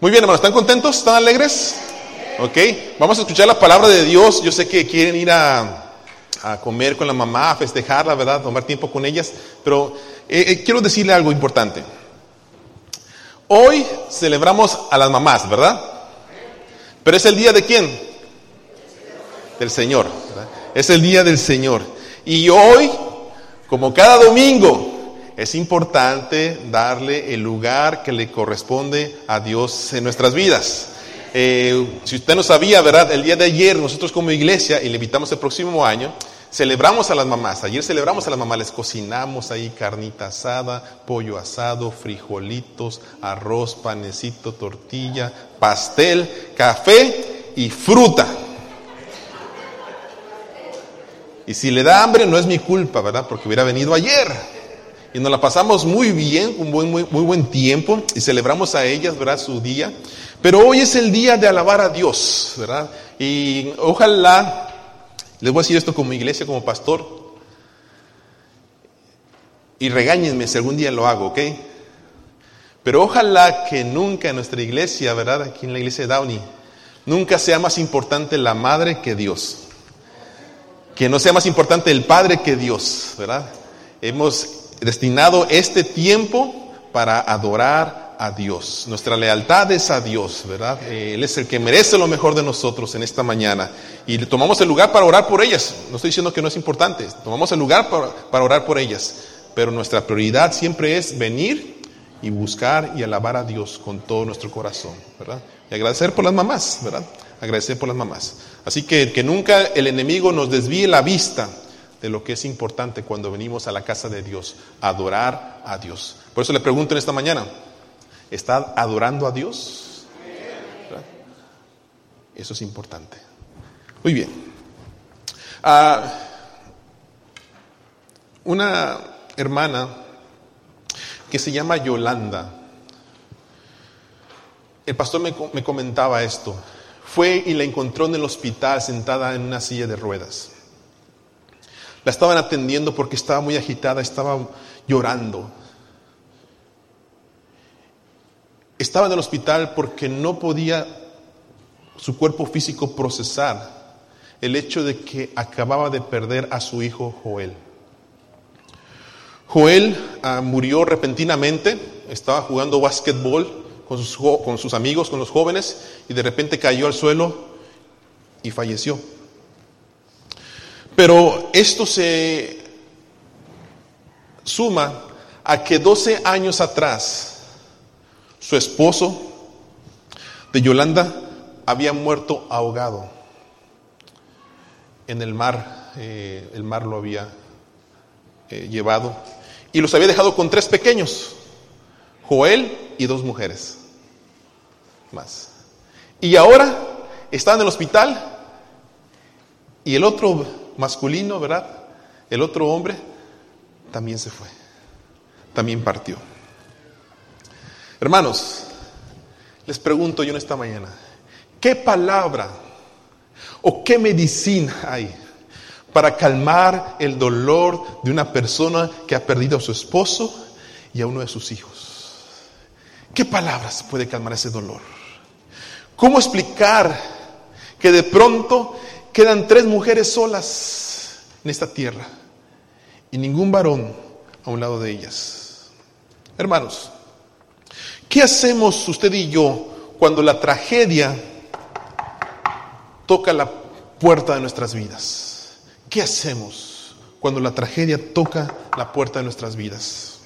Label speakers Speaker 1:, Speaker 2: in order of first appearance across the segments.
Speaker 1: Muy bien, hermanos, ¿están contentos? ¿Están alegres? Ok, vamos a escuchar la palabra de Dios. Yo sé que quieren ir a, comer con la mamá, a festejarla, ¿verdad? Tomar tiempo con ellas. Pero eh, eh, quiero decirle algo importante. Hoy celebramos a las mamás, ¿verdad? Pero es el día de quién? Del Señor. Es el día del Señor. Y hoy, como cada domingo, es importante darle el lugar que le corresponde a Dios en nuestras vidas. Eh, si usted no sabía, ¿verdad? El día de ayer nosotros como iglesia, y le invitamos el próximo año, celebramos a las mamás. Ayer celebramos a las mamás, les cocinamos ahí carnita asada, pollo asado, frijolitos, arroz, panecito, tortilla, pastel, café y fruta. Y si le da hambre no es mi culpa, ¿verdad? Porque hubiera venido ayer. Y nos la pasamos muy bien, un buen, muy, muy buen tiempo, y celebramos a ellas, ¿verdad? Su día. Pero hoy es el día de alabar a Dios, ¿verdad? Y ojalá, les voy a decir esto como iglesia, como pastor, y regáñenme si algún día lo hago, ¿ok? Pero ojalá que nunca en nuestra iglesia, ¿verdad? Aquí en la iglesia de Downey, nunca sea más importante la madre que Dios. Que no sea más importante el padre que Dios, ¿verdad? Hemos destinado este tiempo para adorar a Dios. Nuestra lealtad es a Dios, ¿verdad? Eh, Él es el que merece lo mejor de nosotros en esta mañana. Y tomamos el lugar para orar por ellas. No estoy diciendo que no es importante. Tomamos el lugar para, para orar por ellas. Pero nuestra prioridad siempre es venir y buscar y alabar a Dios con todo nuestro corazón, ¿verdad? Y agradecer por las mamás, ¿verdad? Agradecer por las mamás. Así que que nunca el enemigo nos desvíe la vista de lo que es importante cuando venimos a la casa de Dios, adorar a Dios. Por eso le pregunto en esta mañana, ¿está adorando a Dios? Eso es importante. Muy bien. Ah, una hermana que se llama Yolanda, el pastor me comentaba esto, fue y la encontró en el hospital sentada en una silla de ruedas. La estaban atendiendo porque estaba muy agitada, estaba llorando. Estaba en el hospital porque no podía su cuerpo físico procesar el hecho de que acababa de perder a su hijo Joel. Joel uh, murió repentinamente, estaba jugando básquetbol con sus, con sus amigos, con los jóvenes, y de repente cayó al suelo y falleció. Pero esto se suma a que 12 años atrás su esposo de Yolanda había muerto ahogado en el mar, eh, el mar lo había eh, llevado y los había dejado con tres pequeños, Joel y dos mujeres más. Y ahora está en el hospital y el otro masculino, ¿verdad? El otro hombre también se fue, también partió. Hermanos, les pregunto yo en esta mañana, ¿qué palabra o qué medicina hay para calmar el dolor de una persona que ha perdido a su esposo y a uno de sus hijos? ¿Qué palabras puede calmar ese dolor? ¿Cómo explicar que de pronto quedan tres mujeres solas en esta tierra y ningún varón a un lado de ellas? Hermanos, ¿qué hacemos usted y yo cuando la tragedia toca la puerta de nuestras vidas? ¿Qué hacemos cuando la tragedia toca la puerta de nuestras vidas?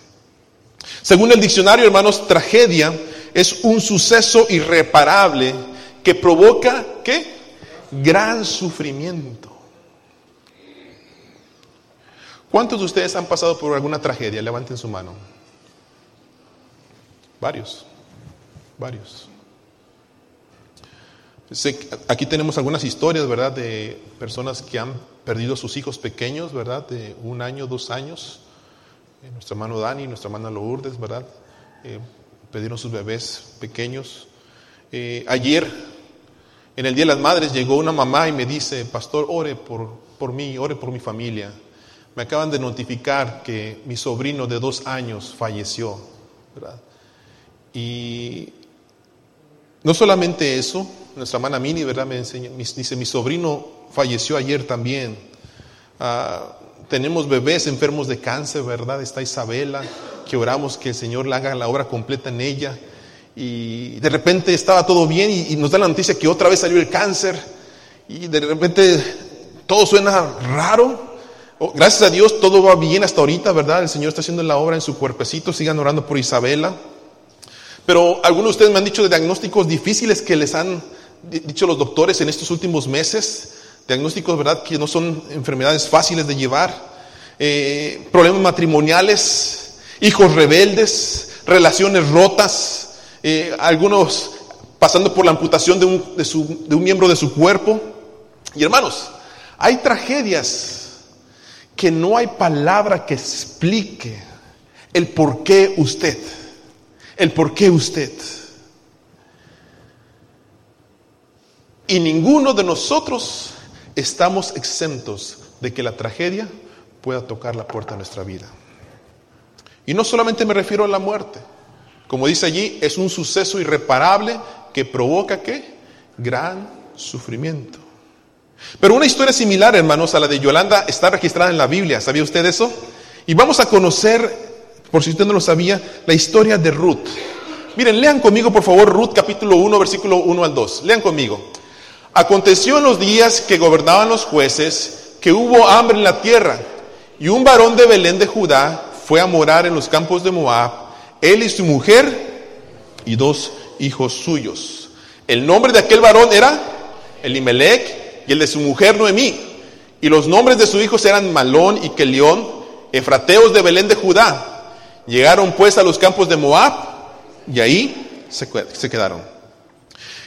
Speaker 1: Según el diccionario, hermanos, tragedia es un suceso irreparable que provoca, ¿qué? Gran sufrimiento. ¿Cuántos de ustedes han pasado por alguna tragedia? Levanten su mano. Varios, varios. Aquí tenemos algunas historias, ¿verdad? De personas que han perdido a sus hijos pequeños, ¿verdad? De un año, dos años. Eh, nuestro hermano Dani, nuestra hermana Lourdes, ¿verdad? Eh, perdieron sus bebés pequeños. Eh, ayer, en el Día de las Madres, llegó una mamá y me dice, pastor, ore por, por mí, ore por mi familia. Me acaban de notificar que mi sobrino de dos años falleció. Y No solamente eso, nuestra hermana Mini, ¿verdad? Me enseña, dice, mi sobrino falleció ayer también. Ah, tenemos bebés enfermos de cáncer, ¿verdad? Está Isabela, que oramos que el Señor le haga la obra completa en ella. Y de repente estaba todo bien y, nos da la noticia que otra vez salió el cáncer. Y de repente todo suena raro. Oh, gracias a Dios todo va bien hasta ahorita, ¿verdad? El Señor está haciendo la obra en su cuerpecito. Sigan orando por Isabela. Pero algunos de ustedes me han dicho de diagnósticos difíciles que les han dicho los doctores en estos últimos meses. Diagnósticos, ¿verdad? Que no son enfermedades fáciles de llevar. Eh, problemas matrimoniales, hijos rebeldes, relaciones rotas, eh, algunos pasando por la amputación de un, de, su, de un miembro de su cuerpo. Y hermanos, hay tragedias que no hay palabra que explique el por qué usted el por qué usted. Y ninguno de nosotros estamos exentos de que la tragedia pueda tocar la puerta de nuestra vida. Y no solamente me refiero a la muerte. Como dice allí, es un suceso irreparable que provoca qué? Gran sufrimiento. Pero una historia similar, hermanos, a la de Yolanda está registrada en la Biblia. ¿Sabía usted eso? Y vamos a conocer por si usted no lo sabía, la historia de Ruth. Miren, lean conmigo por favor Ruth capítulo 1, versículo 1 al 2. Lean conmigo. Aconteció en los días que gobernaban los jueces que hubo hambre en la tierra y un varón de Belén de Judá fue a morar en los campos de Moab, él y su mujer y dos hijos suyos. El nombre de aquel varón era Elimelech y el de su mujer Noemí. Y los nombres de sus hijos eran Malón y Kelión, efrateos de Belén de Judá. Llegaron pues a los campos de Moab y ahí se, quedaron.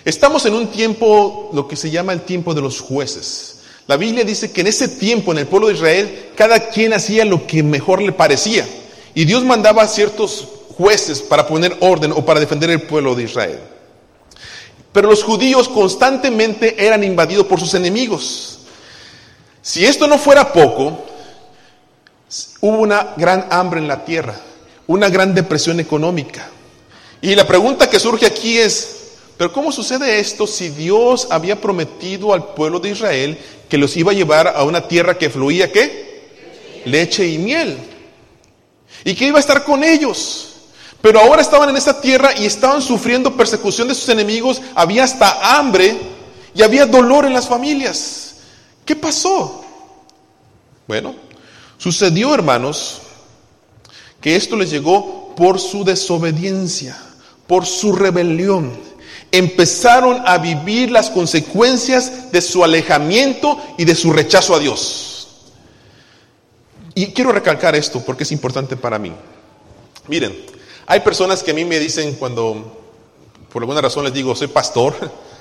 Speaker 1: Estamos en un tiempo, lo que se llama el tiempo de los jueces. La Biblia dice que en ese tiempo, en el pueblo de Israel, cada quien hacía lo que mejor le parecía. Y Dios mandaba ciertos jueces para poner orden o para defender el pueblo de Israel. Pero los judíos constantemente eran invadidos por sus enemigos. Si esto no fuera poco, hubo una gran hambre en la tierra una gran depresión económica. Y la pregunta que surge aquí es, pero ¿cómo sucede esto si Dios había prometido al pueblo de Israel que los iba a llevar a una tierra que fluía qué? Leche y miel. Y que iba a estar con ellos. Pero ahora estaban en esa tierra y estaban sufriendo persecución de sus enemigos, había hasta hambre y había dolor en las familias. ¿Qué pasó? Bueno, sucedió, hermanos, que esto les llegó por su desobediencia, por su rebelión. Empezaron a vivir las consecuencias de su alejamiento y de su rechazo a Dios. Y quiero recalcar esto porque es importante para mí. Miren, hay personas que a mí me dicen cuando por alguna razón les digo, soy pastor,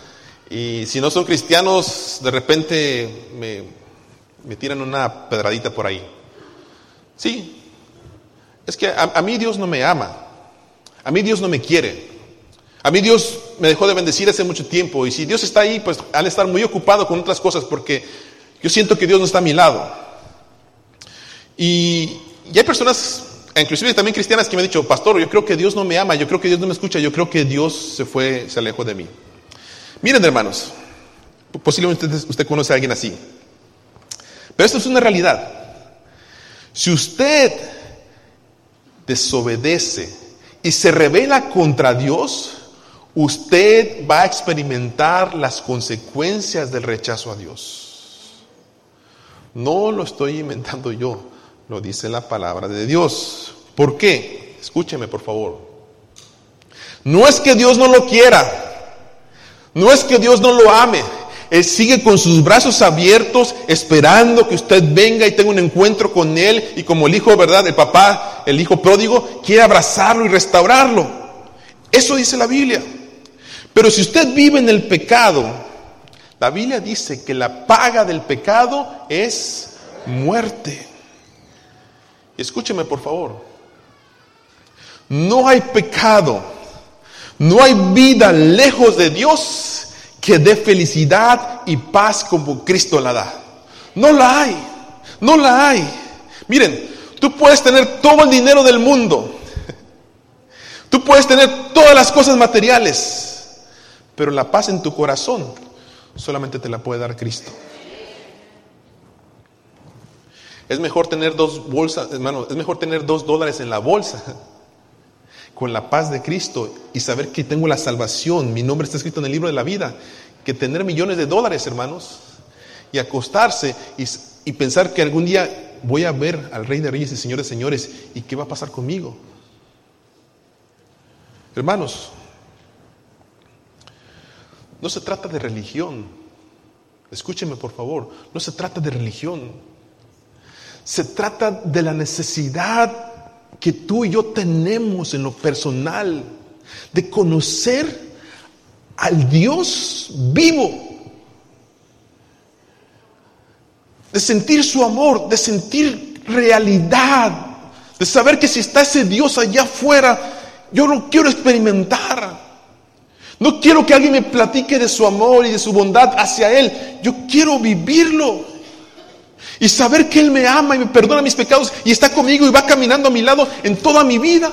Speaker 1: y si no son cristianos, de repente me, tiran una pedradita por ahí. Sí, es que a, mí Dios no me ama, a mí Dios no me quiere, a mí Dios me dejó de bendecir hace mucho tiempo y si Dios está ahí, pues al estar muy ocupado con otras cosas porque yo siento que Dios no está a mi lado. Y, y hay personas, inclusive también cristianas, que me han dicho, pastor, yo creo que Dios no me ama, yo creo que Dios no me escucha, yo creo que Dios se fue, se alejó de mí. Miren, hermanos, posiblemente usted, usted conoce a alguien así, pero esto es una realidad. Si usted desobedece y se revela contra Dios, usted va a experimentar las consecuencias del rechazo a Dios. No lo estoy inventando yo, lo dice la palabra de Dios. ¿Por qué? Escúcheme, por favor. No es que Dios no lo quiera, no es que Dios no lo ame, él sigue con sus brazos abiertos esperando que usted venga y tenga un encuentro con Él y como el hijo, ¿verdad? El papá, el hijo pródigo, quiere abrazarlo y restaurarlo. Eso dice la Biblia. Pero si usted vive en el pecado, la Biblia dice que la paga del pecado es muerte. Escúcheme por favor. No hay pecado, no hay vida lejos de Dios que dé felicidad y paz como Cristo la da. No la hay, no la hay. Miren, tú puedes tener todo el dinero del mundo, tú puedes tener todas las cosas materiales, Pero la paz en tu corazón solamente te la puede dar Cristo. Es mejor tener dos bolsas, hermano, es mejor tener dos dólares en la bolsa con la paz de Cristo y saber que tengo la salvación, mi nombre está escrito en el libro de la vida, que tener millones de dólares, hermanos, y acostarse y, pensar que algún día voy a ver al Rey de Reyes y Señor de Señores y qué va a pasar conmigo. Hermanos, no se trata de religión. Escúcheme por favor, no se trata de religión. Se trata de la necesidad que tú y yo tenemos en lo personal de conocer al Dios vivo, de sentir su amor, de sentir realidad, de saber que si está ese Dios allá afuera, yo lo quiero experimentar. No quiero que alguien me platique de su amor y de su bondad hacia Él. Yo quiero vivirlo. Y saber que Él me ama y me perdona mis pecados y está conmigo y va caminando a mi lado en toda mi vida.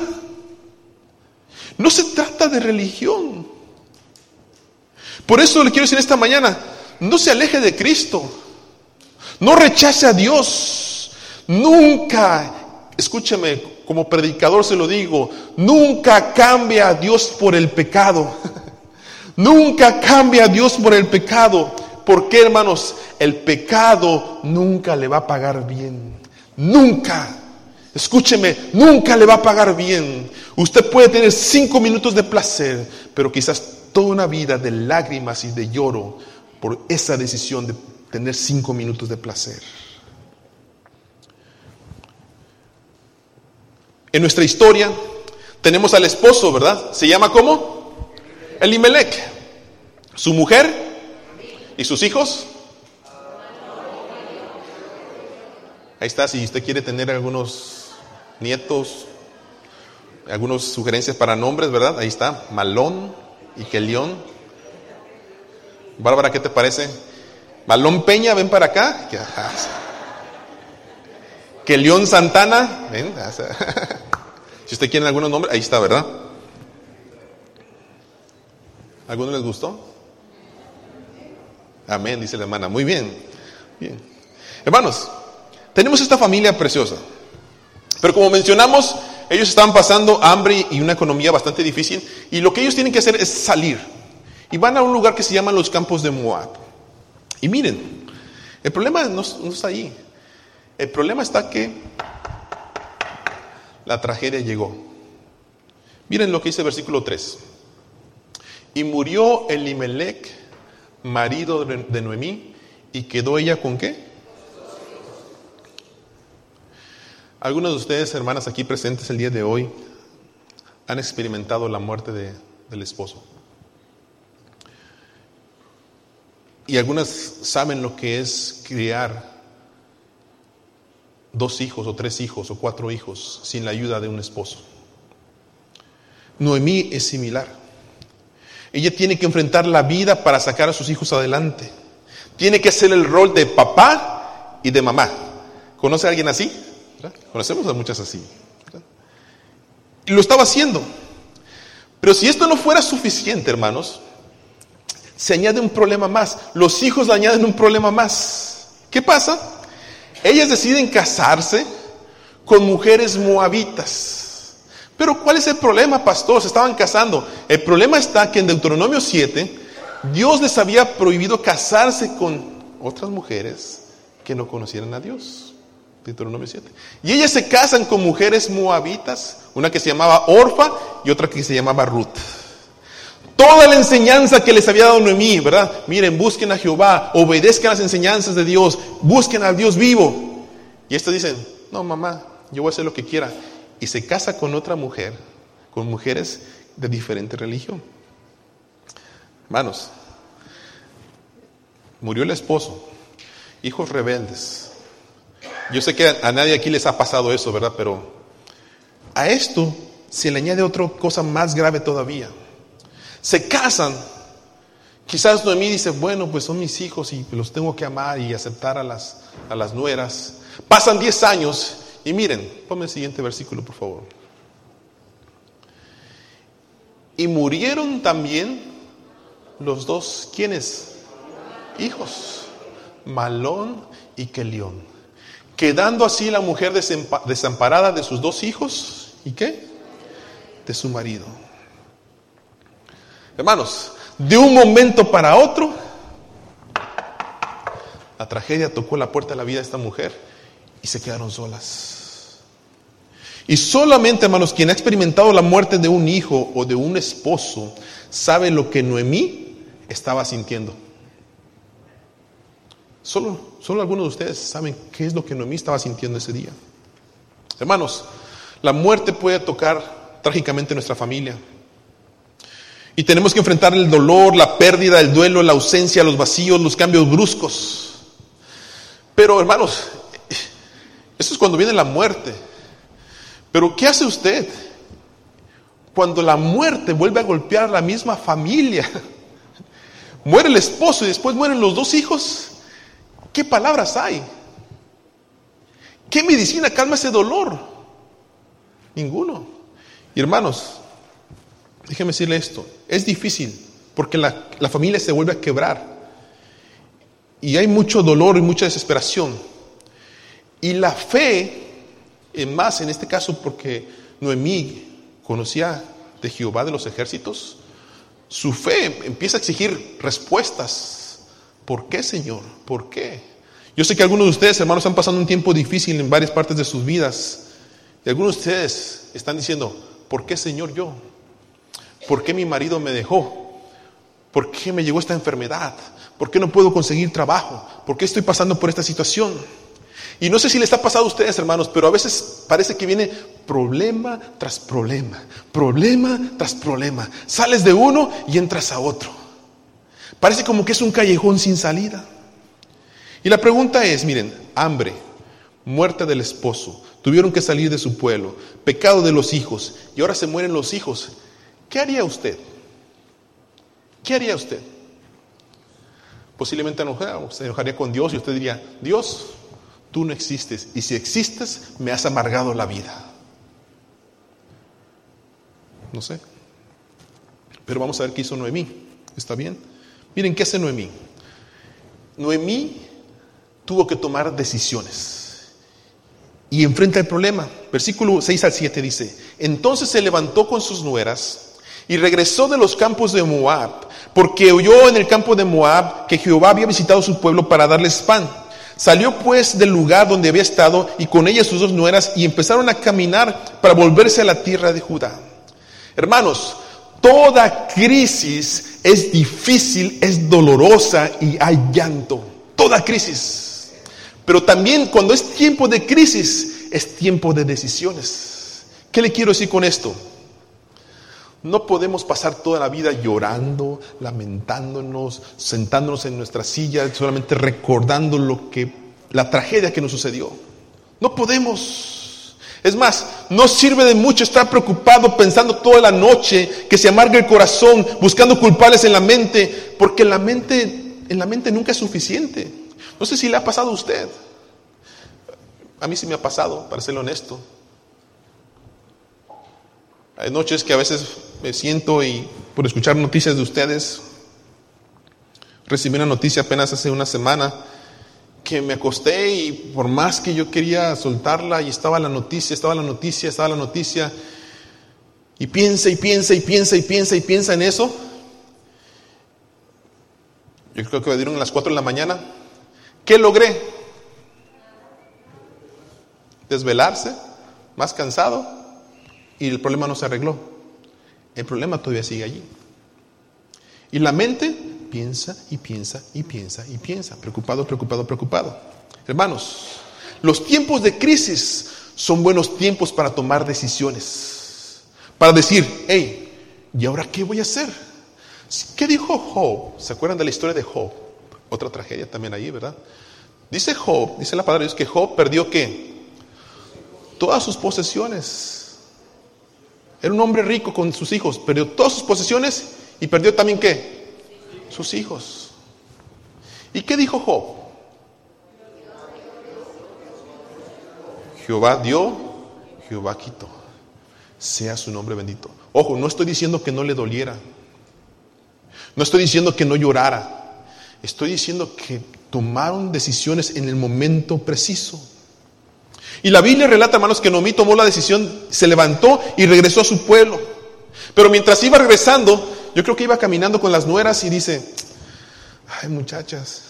Speaker 1: No se trata de religión. Por eso le quiero decir esta mañana, no se aleje de Cristo. No rechace a Dios. Nunca, escúchame, como predicador se lo digo, nunca cambia a Dios por el pecado. Nunca cambia a Dios por el pecado. ¿Por qué, hermanos? El pecado nunca le va a pagar bien. Nunca. Escúcheme, nunca le va a pagar bien. Usted puede tener cinco minutos de placer, pero quizás toda una vida de lágrimas y de lloro por esa decisión de tener cinco minutos de placer. En nuestra historia tenemos al esposo, ¿verdad? ¿Se llama cómo? Elimelech. Su mujer y sus hijos. Ahí está, si usted quiere tener algunos nietos, algunas sugerencias para nombres, ¿verdad? Ahí está, Malón y Kelión. Bárbara, ¿qué te parece? Malón Peña, ven para acá. Kelión Santana, ven. Si usted quiere algunos nombres, ahí está, ¿verdad? ¿Alguno les gustó? Amén, dice la hermana. Muy bien. bien. Hermanos, tenemos esta familia preciosa. Pero como mencionamos, ellos estaban pasando hambre y una economía bastante difícil. Y lo que ellos tienen que hacer es salir. Y van a un lugar que se llama los campos de Moab. Y miren, el problema no, no está ahí. El problema está que la tragedia llegó. Miren lo que dice el versículo 3. Y murió Elimelech, marido de Noemí, y quedó ella con qué? Algunos de ustedes, hermanas, aquí presentes el día de hoy, han experimentado la muerte de, del esposo. Y algunas saben lo que es criar dos hijos o tres hijos o cuatro hijos sin la ayuda de un esposo. Noemí es similar. Ella tiene que enfrentar la vida para sacar a sus hijos adelante. Tiene que hacer el rol de papá y de mamá. ¿Conoce a alguien así? Conocemos a muchas así. Y lo estaba haciendo. Pero si esto no fuera suficiente, hermanos, se añade un problema más. Los hijos añaden un problema más. ¿Qué pasa? Ellas deciden casarse con mujeres moabitas. Pero ¿cuál es el problema, pastor? Se estaban casando. El problema está que en Deuteronomio 7, Dios les había prohibido casarse con otras mujeres que no conocieran a Dios. Deuteronomio 7. Y ellas se casan con mujeres moabitas, una que se llamaba Orfa y otra que se llamaba Ruth. Toda la enseñanza que les había dado Noemí, ¿verdad? Miren, busquen a Jehová, obedezcan las enseñanzas de Dios, busquen al Dios vivo. Y estas dicen, no, mamá, yo voy a hacer lo que quiera. Y se casa con otra mujer, con mujeres de diferente religión. Hermanos, murió el esposo, hijos rebeldes. Yo sé que a nadie aquí les ha pasado eso, ¿verdad? Pero a esto se le añade otra cosa más grave todavía se casan. Quizás Noemí dice, bueno, pues son mis hijos y los tengo que amar y aceptar a las, a las nueras. Pasan 10 años y miren, ponme el siguiente versículo, por favor. Y murieron también los dos, ¿quiénes? Hijos, Malón y Kelión. Quedando así la mujer desamparada de sus dos hijos, ¿y qué? De su marido. Hermanos, de un momento para otro, la tragedia tocó la puerta de la vida de esta mujer y se quedaron solas. Y solamente, hermanos, quien ha experimentado la muerte de un hijo o de un esposo, sabe lo que Noemí estaba sintiendo. Solo, solo algunos de ustedes saben qué es lo que Noemí estaba sintiendo ese día. Hermanos, la muerte puede tocar trágicamente nuestra familia. Y tenemos que enfrentar el dolor, la pérdida, el duelo, la ausencia, los vacíos, los cambios bruscos. Pero hermanos, eso es cuando viene la muerte. Pero ¿qué hace usted cuando la muerte vuelve a golpear la misma familia? Muere el esposo y después mueren los dos hijos. ¿Qué palabras hay? ¿Qué medicina calma ese dolor? Ninguno. Y hermanos, déjeme decirle esto, es difícil porque la, la familia se vuelve a quebrar y hay mucho dolor y mucha desesperación. Y la fe más en este caso porque Noemí conocía de Jehová de los ejércitos, su fe empieza a exigir respuestas. ¿Por qué, Señor? ¿Por qué? Yo sé que algunos de ustedes, hermanos, están pasando un tiempo difícil en varias partes de sus vidas. Y algunos de ustedes están diciendo, ¿por qué, Señor, yo? ¿Por qué mi marido me dejó? ¿Por qué me llegó esta enfermedad? ¿Por qué no puedo conseguir trabajo? ¿Por qué estoy pasando por esta situación? Y no sé si le está pasando a ustedes, hermanos, pero a veces parece que viene problema tras problema, problema tras problema. Sales de uno y entras a otro. Parece como que es un callejón sin salida. Y la pregunta es, miren, hambre, muerte del esposo, tuvieron que salir de su pueblo, pecado de los hijos, y ahora se mueren los hijos. ¿Qué haría usted? ¿Qué haría usted? Posiblemente se enojaría con Dios y usted diría, Dios, Tú no existes y si existes me has amargado la vida. No sé. Pero vamos a ver qué hizo Noemí. ¿Está bien? Miren, ¿qué hace Noemí? Noemí tuvo que tomar decisiones y enfrenta el problema. Versículo 6 al 7 dice, entonces se levantó con sus nueras y regresó de los campos de Moab, porque oyó en el campo de Moab que Jehová había visitado su pueblo para darles pan. Salió pues del lugar donde había estado y con ella sus dos nueras y empezaron a caminar para volverse a la tierra de Judá. Hermanos, toda crisis es difícil, es dolorosa y hay llanto. Toda crisis. Pero también cuando es tiempo de crisis, es tiempo de decisiones. ¿Qué le quiero decir con esto? No podemos pasar toda la vida llorando, lamentándonos, sentándonos en nuestra silla, solamente recordando lo que la tragedia que nos sucedió. No podemos. Es más, no sirve de mucho estar preocupado pensando toda la noche que se amarga el corazón, buscando culpables en la mente, porque la mente en la mente nunca es suficiente. No sé si le ha pasado a usted. A mí sí me ha pasado, para ser honesto. Hay noches que a veces me siento y por escuchar noticias de ustedes, recibí una noticia apenas hace una semana que me acosté y por más que yo quería soltarla y estaba la noticia, estaba la noticia, estaba la noticia, y piensa y piensa y piensa y piensa y piensa en eso. Yo creo que me dieron a las 4 de la mañana. ¿Qué logré? Desvelarse, más cansado, y el problema no se arregló. El problema todavía sigue allí. Y la mente piensa y piensa y piensa y piensa, preocupado, preocupado, preocupado. Hermanos, los tiempos de crisis son buenos tiempos para tomar decisiones, para decir, hey, ¿y ahora qué voy a hacer? ¿Qué dijo Job? ¿Se acuerdan de la historia de Job? Otra tragedia también ahí, ¿verdad? Dice Job, dice la palabra de que Job perdió qué? Todas sus posesiones. Era un hombre rico con sus hijos, perdió todas sus posesiones y perdió también qué? Sus hijos. ¿Y qué dijo Job? Jehová dio, Jehová quitó. Sea su nombre bendito. Ojo, no estoy diciendo que no le doliera. No estoy diciendo que no llorara. Estoy diciendo que tomaron decisiones en el momento preciso. Y la Biblia relata, hermanos, que Noemí tomó la decisión, se levantó y regresó a su pueblo. Pero mientras iba regresando, yo creo que iba caminando con las nueras y dice, ay muchachas,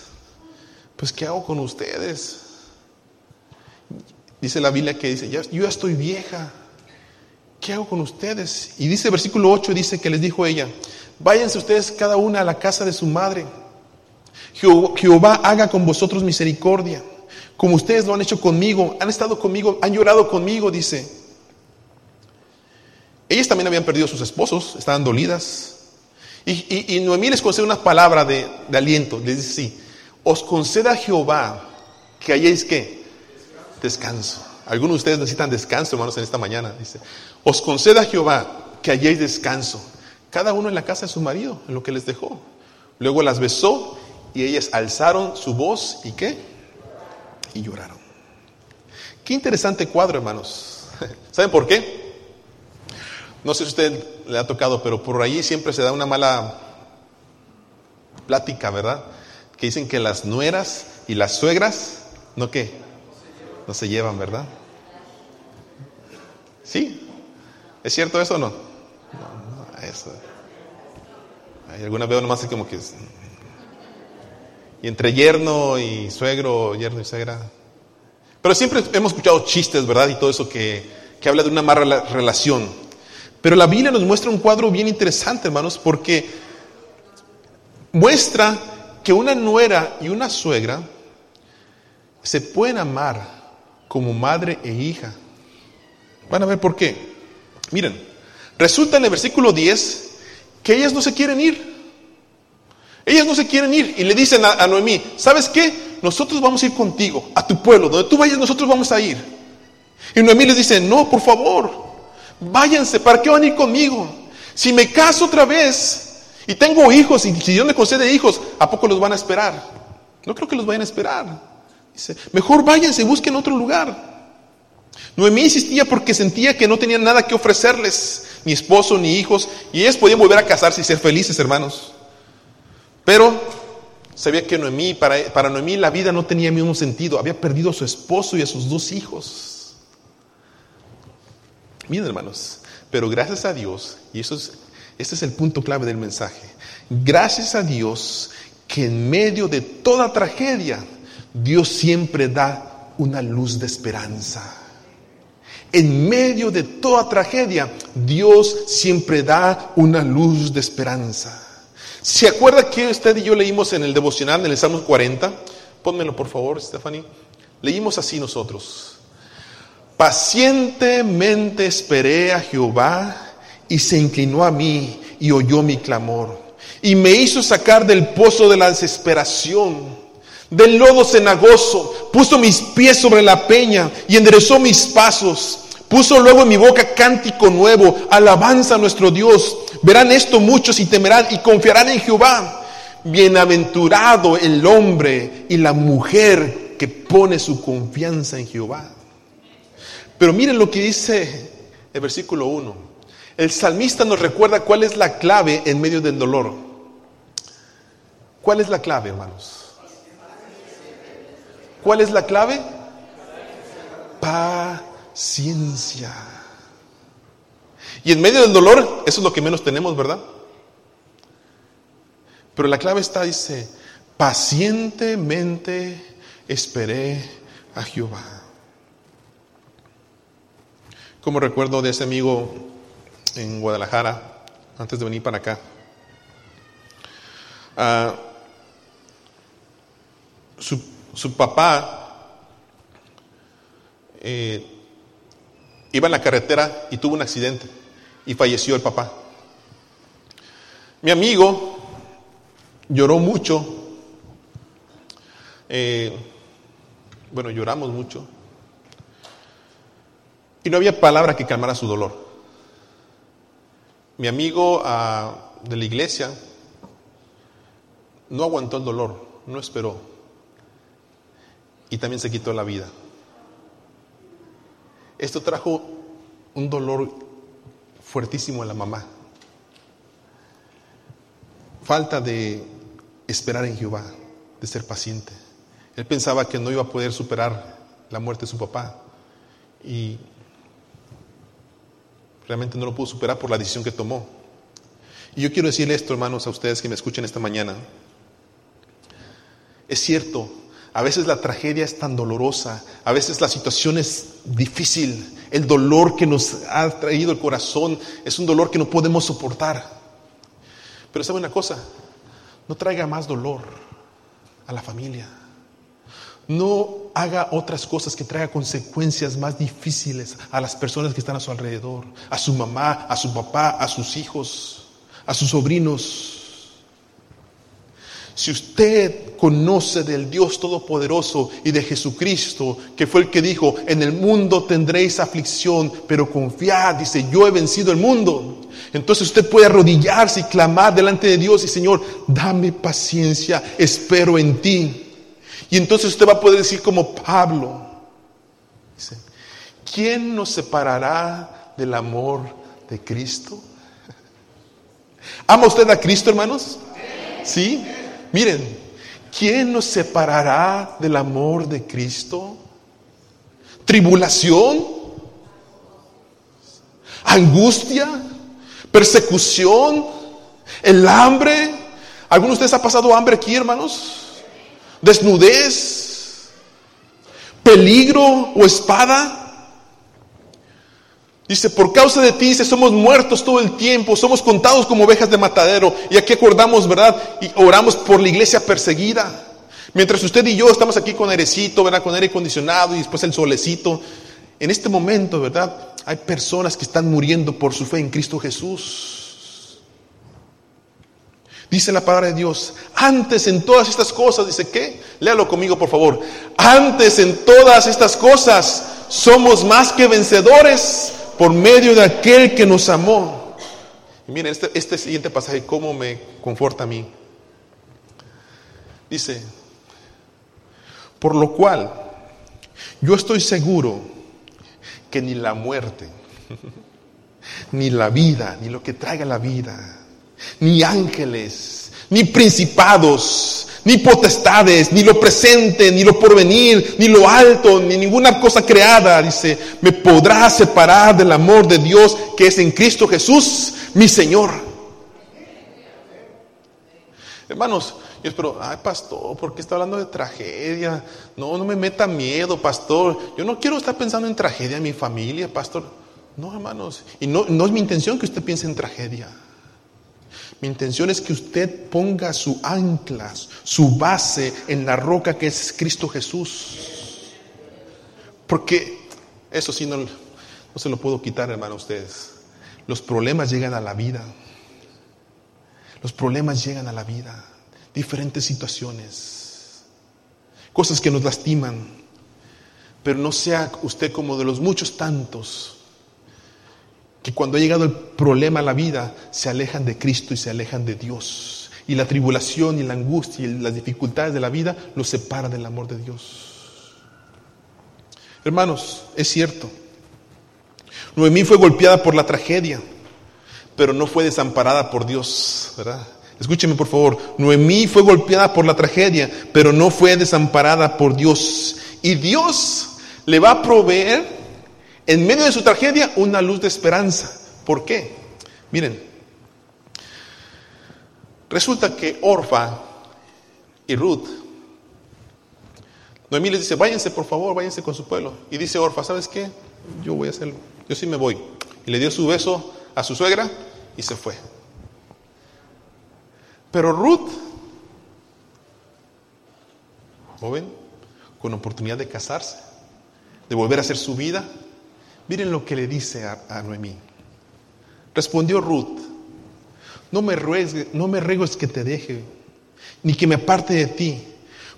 Speaker 1: pues ¿qué hago con ustedes? Dice la Biblia que dice, yo ya estoy vieja, ¿qué hago con ustedes? Y dice versículo 8, dice que les dijo ella, váyanse ustedes cada una a la casa de su madre. Jehová haga con vosotros misericordia como ustedes lo han hecho conmigo, han estado conmigo, han llorado conmigo, dice. Ellas también habían perdido a sus esposos, estaban dolidas. Y, Noemí les concede una palabra de, aliento, les dice sí, os conceda Jehová que hayáis que descanso. Algunos de ustedes necesitan descanso, hermanos, en esta mañana. Dice, os conceda Jehová que hayáis descanso. Cada uno en la casa de su marido, en lo que les dejó. Luego las besó y ellas alzaron su voz y qué? Y lloraron. Qué interesante cuadro, hermanos. ¿Saben por qué? No sé si usted le ha tocado, pero por ahí siempre se da una mala plática, ¿verdad? Que dicen que las nueras y las suegras, ¿no qué? No se llevan, ¿verdad? ¿Sí? ¿Es cierto eso o no? No, no eso. Hay alguna vez nomás así como que y entre yerno y suegro, yerno y suegra. Pero siempre hemos escuchado chistes, ¿verdad? Y todo eso que, que habla de una mala relación. Pero la Biblia nos muestra un cuadro bien interesante, hermanos, porque muestra que una nuera y una suegra se pueden amar como madre e hija. Van a ver por qué. Miren, resulta en el versículo 10 que ellas no se quieren ir. Ellas no se quieren ir y le dicen a, Noemí, ¿sabes qué? Nosotros vamos a ir contigo, a tu pueblo, donde tú vayas, nosotros vamos a ir. Y Noemí les dice, no, por favor, váyanse, ¿para qué van a ir conmigo? Si me caso otra vez y tengo hijos y si Dios me concede hijos, ¿a poco los van a esperar? No creo que los vayan a esperar. Dice, mejor váyanse, busquen otro lugar. Noemí insistía porque sentía que no tenían nada que ofrecerles, ni esposo, ni hijos, y ellas podían volver a casarse y ser felices, hermanos. Pero sabía que Noemí, para, para Noemí la vida no tenía el mismo sentido. Había perdido a su esposo y a sus dos hijos. Miren, hermanos, pero gracias a Dios, y eso es, este es el punto clave del mensaje, gracias a Dios que en medio de toda tragedia, Dios siempre da una luz de esperanza. En medio de toda tragedia, Dios siempre da una luz de esperanza. ¿Se acuerda que usted y yo leímos en el devocional, en el Salmo 40? Pónmelo por favor, Stephanie. Leímos así nosotros. Pacientemente esperé a Jehová y se inclinó a mí y oyó mi clamor. Y me hizo sacar del pozo de la desesperación, del lodo cenagoso, puso mis pies sobre la peña y enderezó mis pasos. Puso luego en mi boca cántico nuevo, alabanza a nuestro Dios. Verán esto muchos y temerán y confiarán en Jehová. Bienaventurado el hombre y la mujer que pone su confianza en Jehová. Pero miren lo que dice el versículo 1. El salmista nos recuerda cuál es la clave en medio del dolor. ¿Cuál es la clave, hermanos? ¿Cuál es la clave? Paz ciencia. Y en medio del dolor, eso es lo que menos tenemos, ¿verdad? Pero la clave está, dice, pacientemente esperé a Jehová. Como recuerdo de ese amigo en Guadalajara, antes de venir para acá. Ah, su, su, papá eh, Iba en la carretera y tuvo un accidente y falleció el papá. Mi amigo lloró mucho. Eh, bueno, lloramos mucho. Y no había palabra que calmara su dolor. Mi amigo ah, de la iglesia no aguantó el dolor, no esperó. Y también se quitó la vida. Esto trajo un dolor fuertísimo a la mamá. falta de esperar en Jehová, de ser paciente. Él pensaba que no iba a poder superar la muerte de su papá y realmente no lo pudo superar por la decisión que tomó. Y yo quiero decirle esto, hermanos, a ustedes que me escuchen esta mañana. Es cierto, a veces la tragedia es tan dolorosa, a veces la situación es difícil, el dolor que nos ha traído el corazón es un dolor que no podemos soportar. Pero sabe una cosa, no traiga más dolor a la familia. No haga otras cosas que traigan consecuencias más difíciles a las personas que están a su alrededor, a su mamá, a su papá, a sus hijos, a sus sobrinos. Si usted conoce del Dios Todopoderoso y de Jesucristo, que fue el que dijo, en el mundo tendréis aflicción, pero confiad, dice, yo he vencido el mundo. Entonces usted puede arrodillarse y clamar delante de Dios y Señor, dame paciencia, espero en ti. Y entonces usted va a poder decir como Pablo, dice, ¿quién nos separará del amor de Cristo? ¿Ama usted a Cristo, hermanos? ¿Sí? Miren, ¿quién nos separará del amor de Cristo? ¿Tribulación? ¿Angustia? ¿Persecución? ¿El hambre? ¿Alguno de ustedes ha pasado hambre aquí, hermanos? ¿Desnudez? ¿Peligro o espada? Dice, por causa de ti, dice, somos muertos todo el tiempo, somos contados como ovejas de matadero. Y aquí acordamos, ¿verdad? Y oramos por la iglesia perseguida. Mientras usted y yo estamos aquí con airecito, ¿verdad? Con aire acondicionado y después el solecito. En este momento, ¿verdad? Hay personas que están muriendo por su fe en Cristo Jesús. Dice la palabra de Dios, antes en todas estas cosas, dice que, léalo conmigo por favor, antes en todas estas cosas somos más que vencedores por medio de aquel que nos amó. Y miren, este, este siguiente pasaje, cómo me conforta a mí. Dice, por lo cual, yo estoy seguro que ni la muerte, ni la vida, ni lo que traiga la vida, ni ángeles, ni principados, ni potestades, ni lo presente, ni lo porvenir, ni lo alto, ni ninguna cosa creada, dice, me podrá separar del amor de Dios que es en Cristo Jesús, mi Señor. Hermanos, yo espero, ay pastor, ¿por qué está hablando de tragedia? No, no me meta miedo, pastor. Yo no quiero estar pensando en tragedia en mi familia, pastor. No, hermanos. Y no, no es mi intención que usted piense en tragedia. Mi intención es que usted ponga su ancla, su base en la roca que es Cristo Jesús. Porque eso sí no, no se lo puedo quitar, hermano, a ustedes. Los problemas llegan a la vida. Los problemas llegan a la vida. Diferentes situaciones. Cosas que nos lastiman. Pero no sea usted como de los muchos tantos que cuando ha llegado el problema a la vida, se alejan de Cristo y se alejan de Dios. Y la tribulación y la angustia y las dificultades de la vida los separan del amor de Dios. Hermanos, es cierto. Noemí fue golpeada por la tragedia, pero no fue desamparada por Dios. Escúcheme por favor. Noemí fue golpeada por la tragedia, pero no fue desamparada por Dios. Y Dios le va a proveer en medio de su tragedia, una luz de esperanza. ¿Por qué? Miren, resulta que Orfa y Ruth, Noemí les dice, váyanse por favor, váyanse con su pueblo. Y dice Orfa, ¿sabes qué? Yo voy a hacerlo, yo sí me voy. Y le dio su beso a su suegra y se fue. Pero Ruth, joven, con oportunidad de casarse, de volver a hacer su vida, Miren lo que le dice a, Noemí. Respondió Ruth, no me, ruegues, no me ruegues que te deje, ni que me aparte de ti,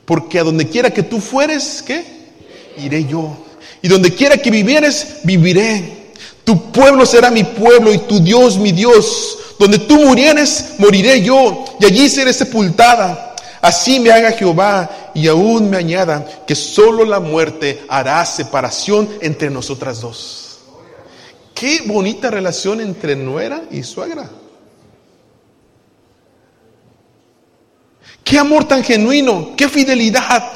Speaker 1: porque a donde quiera que tú fueres, ¿qué? Iré yo. Y donde quiera que vivieres, viviré. Tu pueblo será mi pueblo y tu Dios mi Dios. Donde tú murieres, moriré yo, y allí seré sepultada. Así me haga Jehová y aún me añada que solo la muerte hará separación entre nosotras dos. Qué bonita relación entre nuera y suegra. Qué amor tan genuino, qué fidelidad.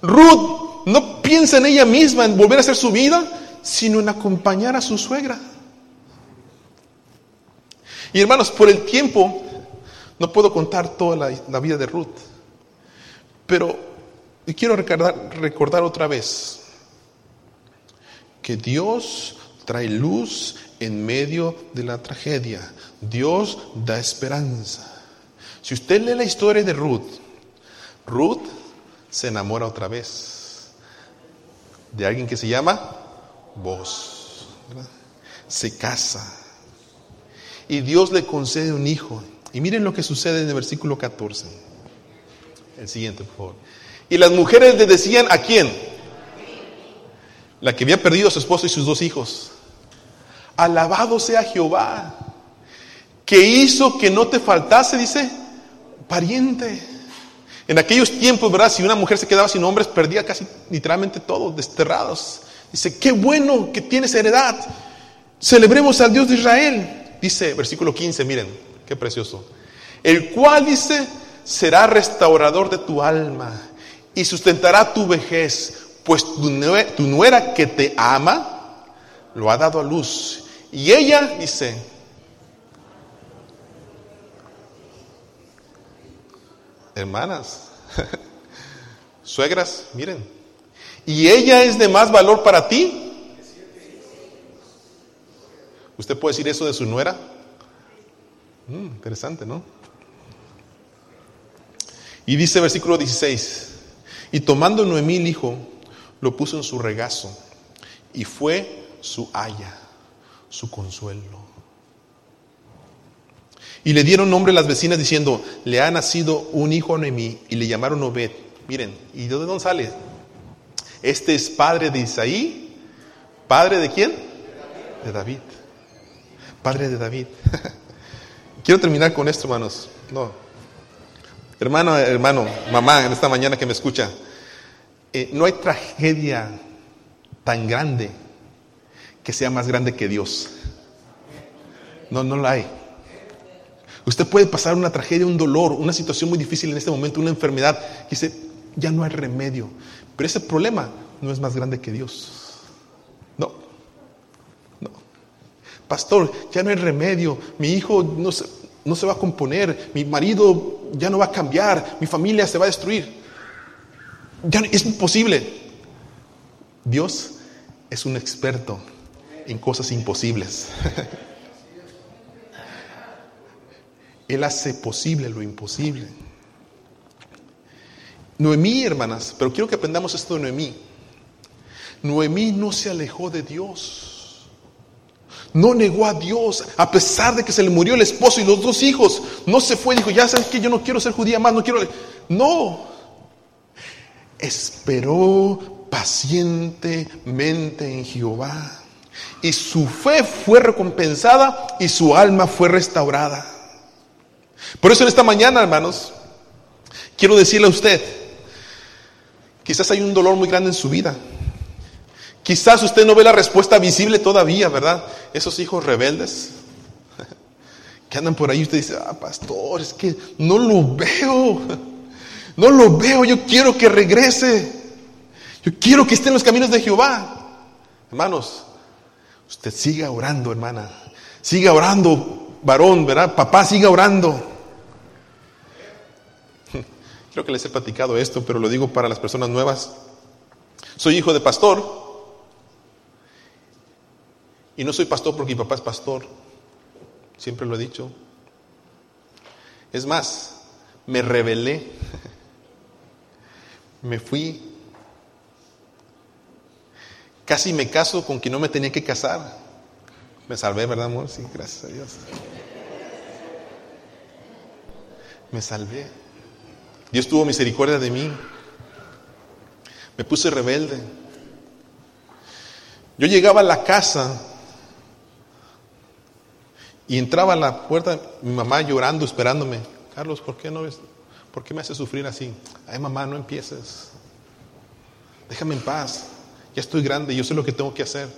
Speaker 1: Ruth no piensa en ella misma, en volver a hacer su vida, sino en acompañar a su suegra. Y hermanos, por el tiempo, no puedo contar toda la, vida de Ruth, pero quiero recordar, otra vez que Dios trae luz en medio de la tragedia. Dios da esperanza. Si usted lee la historia de Ruth, Ruth se enamora otra vez de alguien que se llama Vos. Se casa. Y Dios le concede un hijo. Y miren lo que sucede en el versículo 14. El siguiente, por favor. Y las mujeres le decían a quién? La que había perdido a su esposo y sus dos hijos. Alabado sea Jehová, que hizo que no te faltase, dice, pariente. En aquellos tiempos, ¿verdad? Si una mujer se quedaba sin hombres, perdía casi literalmente todo, desterrados. Dice, qué bueno que tienes heredad. Celebremos al Dios de Israel. Dice, versículo 15, miren, qué precioso. El cual dice, será restaurador de tu alma y sustentará tu vejez, pues tu nuera que te ama, lo ha dado a luz. Y ella, dice, hermanas, suegras, miren, y ella es de más valor para ti. ¿Usted puede decir eso de su nuera? Mm, interesante, ¿no? Y dice versículo 16, y tomando Noemí el hijo, lo puso en su regazo, y fue su haya, su consuelo. Y le dieron nombre a las vecinas diciendo, le ha nacido un hijo a Noemí y le llamaron Obed. Miren, ¿y de dónde sale? Este es padre de Isaí. ¿Padre de quién? De David. Padre de David. Quiero terminar con esto, hermanos. No. Hermano, hermano, mamá, en esta mañana que me escucha, eh, no hay tragedia tan grande que sea más grande que Dios. No, no la hay. Usted puede pasar una tragedia, un dolor, una situación muy difícil en este momento, una enfermedad, y dice, ya no hay remedio. Pero ese problema no es más grande que Dios. No, no. Pastor, ya no hay remedio, mi hijo no se, no se va a componer, mi marido ya no va a cambiar, mi familia se va a destruir. Ya es imposible. Dios es un experto en cosas imposibles. Él hace posible lo imposible. Noemí, hermanas, pero quiero que aprendamos esto de Noemí. Noemí no se alejó de Dios. No negó a Dios, a pesar de que se le murió el esposo y los dos hijos. No se fue dijo, ya sabes que yo no quiero ser judía más, no quiero... No. Esperó pacientemente en Jehová. Y su fe fue recompensada y su alma fue restaurada. Por eso en esta mañana, hermanos, quiero decirle a usted, quizás hay un dolor muy grande en su vida. Quizás usted no ve la respuesta visible todavía, ¿verdad? Esos hijos rebeldes que andan por ahí, usted dice, ah, pastor, es que no lo veo, no lo veo, yo quiero que regrese, yo quiero que esté en los caminos de Jehová. Hermanos, usted siga orando, hermana, siga orando, varón, ¿verdad? Papá, siga orando. Creo que les he platicado esto, pero lo digo para las personas nuevas. Soy hijo de pastor. Y no soy pastor porque mi papá es pastor. Siempre lo he dicho. Es más, me rebelé. Me fui. Casi me caso con quien no me tenía que casar. Me salvé, ¿verdad, amor? Sí, gracias a Dios. Me salvé. Dios tuvo misericordia de mí. Me puse rebelde. Yo llegaba a la casa y entraba a la puerta, mi mamá llorando, esperándome. Carlos, ¿por qué no ves? ¿Por qué me haces sufrir así? Ay, mamá, no empieces. Déjame en paz. Ya estoy grande, yo sé lo que tengo que hacer.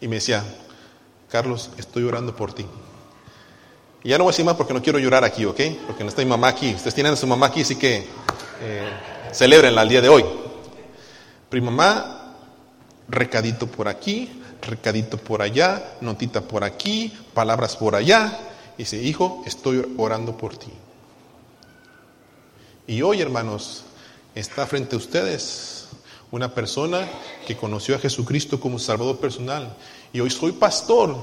Speaker 1: Y me decía, Carlos, estoy orando por ti. Y ya no voy a decir más porque no quiero llorar aquí, ¿ok? Porque no está mi mamá aquí. Ustedes tienen a su mamá aquí, así que eh, celebrenla el día de hoy. Pero mi mamá, recadito por aquí, recadito por allá, notita por aquí, palabras por allá. Y dice, hijo, estoy orando por ti. Y hoy, hermanos, está frente a ustedes una persona que conoció a Jesucristo como Salvador personal. Y hoy soy pastor,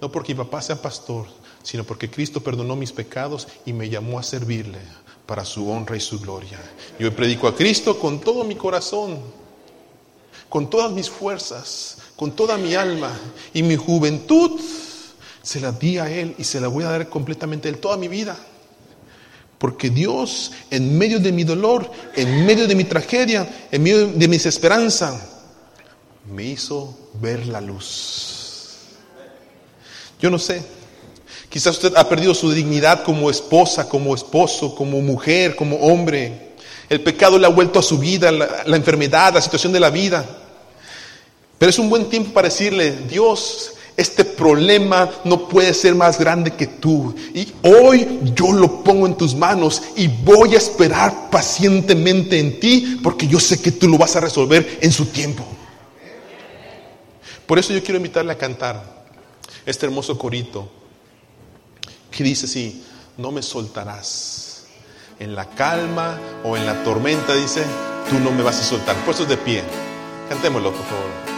Speaker 1: no porque mi papá sea pastor, sino porque Cristo perdonó mis pecados y me llamó a servirle para su honra y su gloria. Yo predico a Cristo con todo mi corazón, con todas mis fuerzas, con toda mi alma y mi juventud se la di a Él y se la voy a dar completamente a Él toda mi vida. Porque Dios, en medio de mi dolor, en medio de mi tragedia, en medio de mi desesperanza, me hizo ver la luz. Yo no sé, quizás usted ha perdido su dignidad como esposa, como esposo, como mujer, como hombre. El pecado le ha vuelto a su vida, la, la enfermedad, la situación de la vida. Pero es un buen tiempo para decirle, Dios, este problema no puede ser más grande que tú. Y hoy yo lo pongo en tus manos y voy a esperar pacientemente en ti porque yo sé que tú lo vas a resolver en su tiempo. Por eso yo quiero invitarle a cantar este hermoso corito que dice así, no me soltarás. En la calma o en la tormenta, dice, tú no me vas a soltar. Puestos de pie. Cantémoslo, por favor.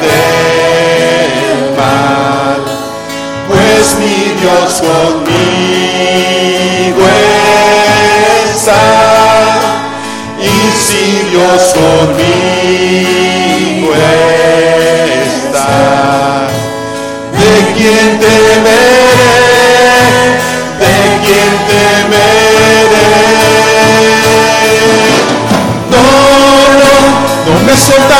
Speaker 1: del mal, pues mi Dios conmigo está. Y si Dios conmigo está, ¿de quién temeré? ¿De quién temeré? No, no, no me soltarás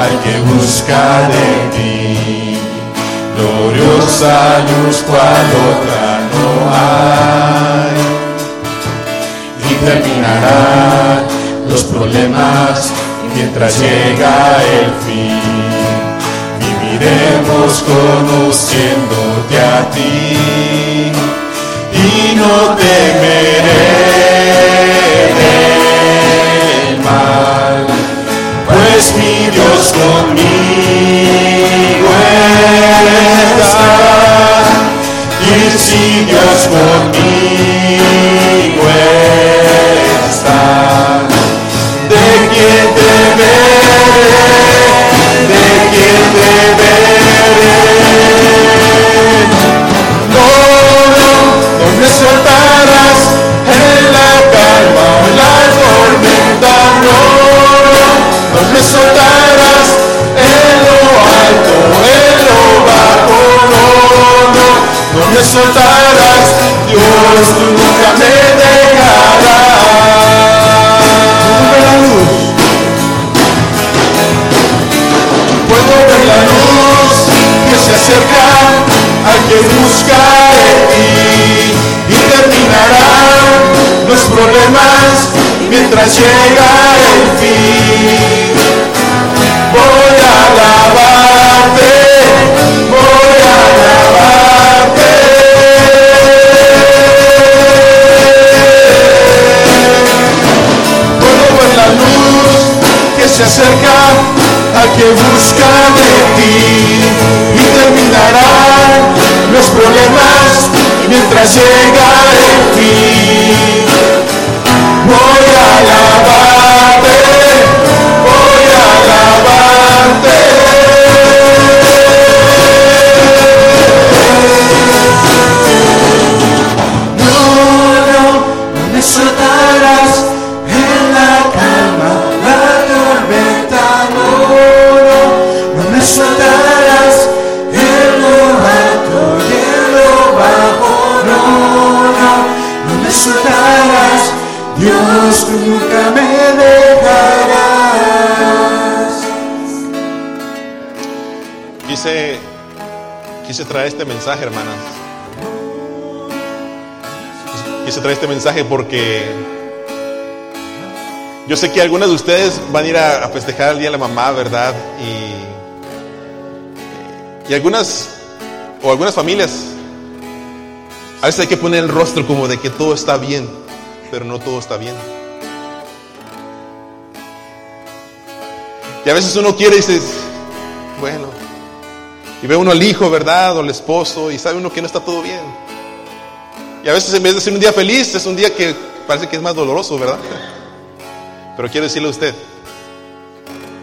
Speaker 1: al que busca de ti gloriosa luz cual otra no hay. Y terminarán los problemas mientras llega el fin. Viviremos conociéndote a ti y no temeré si Dios conmigo Quise traer este mensaje porque yo sé que algunas de ustedes van a ir a, a festejar el Día de la Mamá, ¿verdad? Y, y algunas, o algunas familias, a veces hay que poner el rostro como de que todo está bien, pero no todo está bien. Y a veces uno quiere y dice, bueno, y ve uno al hijo, ¿verdad? O al esposo, y sabe uno que no está todo bien. Y a veces en vez de ser un día feliz, es un día que parece que es más doloroso, ¿verdad? Pero quiero decirle a usted,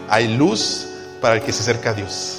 Speaker 1: hay luz para el que se acerca a Dios.